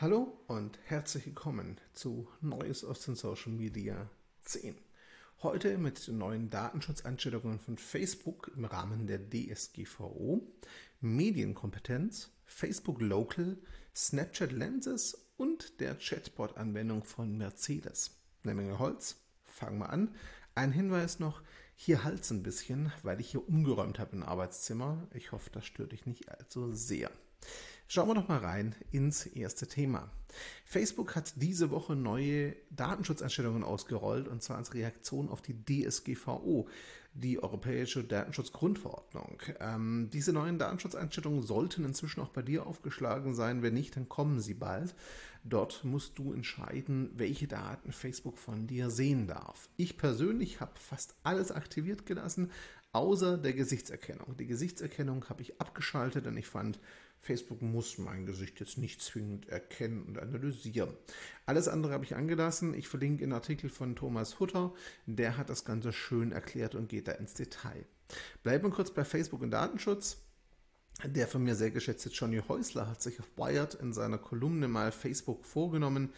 Hallo und herzlich willkommen zu Neues aus den Social Media 10. Heute mit den neuen Datenschutzeinstellungen von Facebook im Rahmen der DSGVO, Medienkompetenz, Facebook Local, Snapchat Lenses und der Chatbot-Anwendung von Mercedes. Eine Menge Holz. Fangen wir an. Ein Hinweis noch, hier halt's ein bisschen, weil ich hier umgeräumt habe im Arbeitszimmer. Ich hoffe, das stört dich nicht allzu sehr. Schauen wir doch mal rein ins erste Thema. Facebook hat diese Woche neue Datenschutzeinstellungen ausgerollt und zwar als Reaktion auf die DSGVO, die Europäische Datenschutzgrundverordnung. Ähm, diese neuen Datenschutzeinstellungen sollten inzwischen auch bei dir aufgeschlagen sein. Wenn nicht, dann kommen sie bald. Dort musst du entscheiden, welche Daten Facebook von dir sehen darf. Ich persönlich habe fast alles aktiviert gelassen, außer der Gesichtserkennung. Die Gesichtserkennung habe ich abgeschaltet, denn ich fand, Facebook muss mein Gesicht jetzt nicht zwingend erkennen und analysieren. Alles andere habe ich angelassen. Ich verlinke einen Artikel von Thomas Hutter. Der hat das Ganze schön erklärt und geht da ins Detail. Bleiben wir kurz bei Facebook und Datenschutz. Der von mir sehr geschätzte Johnny Häusler hat sich auf Wired in seiner Kolumne mal Facebook vorgenommen,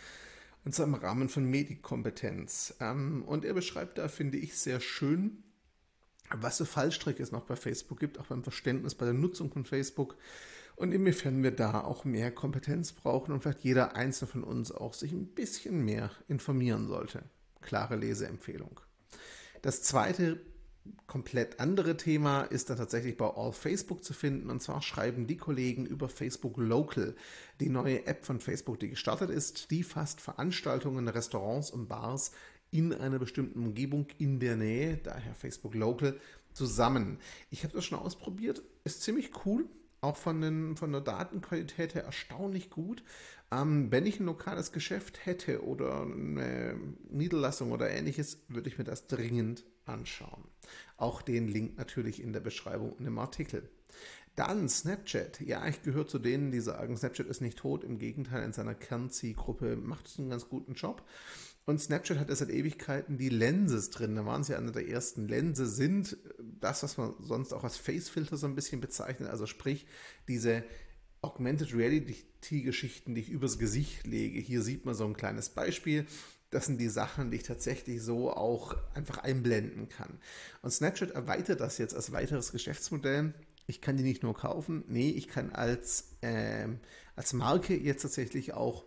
und zwar im Rahmen von Medikompetenz. Ähm, und er beschreibt da, finde ich, sehr schön, was für Fallstricke es noch bei Facebook gibt, auch beim Verständnis bei der Nutzung von Facebook und inwiefern wir da auch mehr Kompetenz brauchen und vielleicht jeder Einzelne von uns auch sich ein bisschen mehr informieren sollte. Klare Leseempfehlung. Das zweite komplett andere Thema ist dann tatsächlich bei All Facebook zu finden. Und zwar schreiben die Kollegen über Facebook Local, die neue App von Facebook, die gestartet ist. Die fasst Veranstaltungen, Restaurants und Bars in einer bestimmten Umgebung in der Nähe, daher Facebook Local, zusammen. Ich habe das schon ausprobiert, ist ziemlich cool auch von, den, von der Datenqualität her erstaunlich gut. Ähm, wenn ich ein lokales Geschäft hätte oder eine Niederlassung oder ähnliches, würde ich mir das dringend anschauen. Auch den Link natürlich in der Beschreibung und im Artikel. Dann Snapchat. Ja, ich gehöre zu denen, die sagen, Snapchat ist nicht tot. Im Gegenteil, in seiner Kernzielgruppe macht es einen ganz guten Job. Und Snapchat hat ja seit Ewigkeiten die Lenses drin. Da waren sie einer der ersten. Lense sind das, was man sonst auch als Facefilter so ein bisschen bezeichnet. Also sprich, diese Augmented Reality-Geschichten, die ich übers Gesicht lege. Hier sieht man so ein kleines Beispiel. Das sind die Sachen, die ich tatsächlich so auch einfach einblenden kann. Und Snapchat erweitert das jetzt als weiteres Geschäftsmodell. Ich kann die nicht nur kaufen, nee, ich kann als, äh, als Marke jetzt tatsächlich auch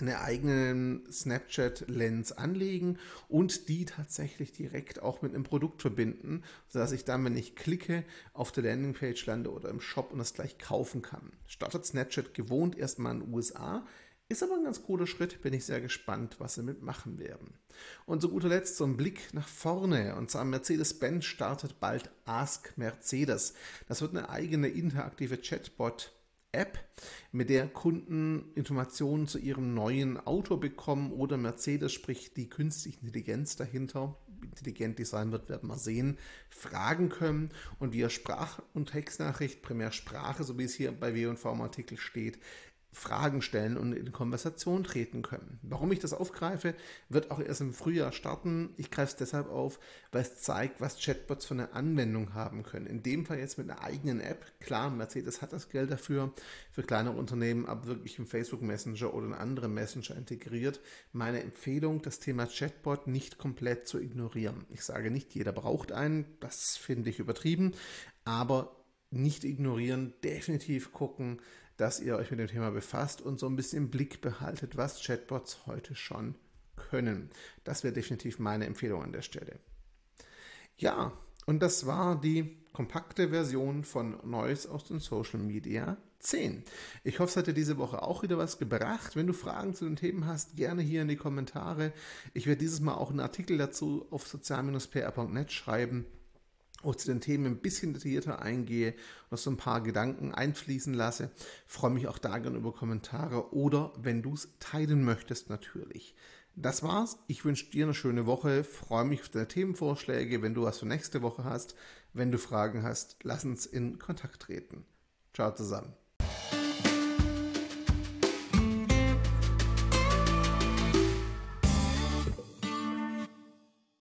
eine eigene Snapchat-Lens anlegen und die tatsächlich direkt auch mit einem Produkt verbinden, sodass ich dann, wenn ich klicke, auf der Landingpage lande oder im Shop und das gleich kaufen kann. Startet Snapchat gewohnt erstmal in den USA, ist aber ein ganz cooler Schritt, bin ich sehr gespannt, was sie mitmachen werden. Und zu guter Letzt so ein Blick nach vorne. Und zwar Mercedes-Benz startet bald Ask Mercedes. Das wird eine eigene interaktive Chatbot App, mit der Kunden Informationen zu ihrem neuen Auto bekommen oder Mercedes, sprich die künstliche Intelligenz dahinter, intelligent Design wird, werden wir sehen, fragen können und via Sprach- und Textnachricht, primär Sprache, so wie es hier bei W&V im Artikel steht, Fragen stellen und in Konversation treten können. Warum ich das aufgreife, wird auch erst im Frühjahr starten. Ich greife es deshalb auf, weil es zeigt, was Chatbots für eine Anwendung haben können. In dem Fall jetzt mit einer eigenen App. Klar, Mercedes hat das Geld dafür, für kleinere Unternehmen, aber wirklich im Facebook Messenger oder in andere Messenger integriert. Meine Empfehlung, das Thema Chatbot nicht komplett zu ignorieren. Ich sage nicht, jeder braucht einen, das finde ich übertrieben, aber nicht ignorieren, definitiv gucken, dass ihr euch mit dem Thema befasst und so ein bisschen im Blick behaltet, was Chatbots heute schon können. Das wäre definitiv meine Empfehlung an der Stelle. Ja, und das war die kompakte Version von Neues aus den Social Media 10. Ich hoffe, es hat dir diese Woche auch wieder was gebracht. Wenn du Fragen zu den Themen hast, gerne hier in die Kommentare. Ich werde dieses Mal auch einen Artikel dazu auf sozial-pr.net schreiben wo ich zu den Themen ein bisschen detaillierter eingehe noch so ein paar Gedanken einfließen lasse. freue mich auch da gerne über Kommentare oder wenn du es teilen möchtest natürlich. Das war's. Ich wünsche dir eine schöne Woche. Freue mich auf deine Themenvorschläge, wenn du was für nächste Woche hast. Wenn du Fragen hast, lass uns in Kontakt treten. Ciao zusammen.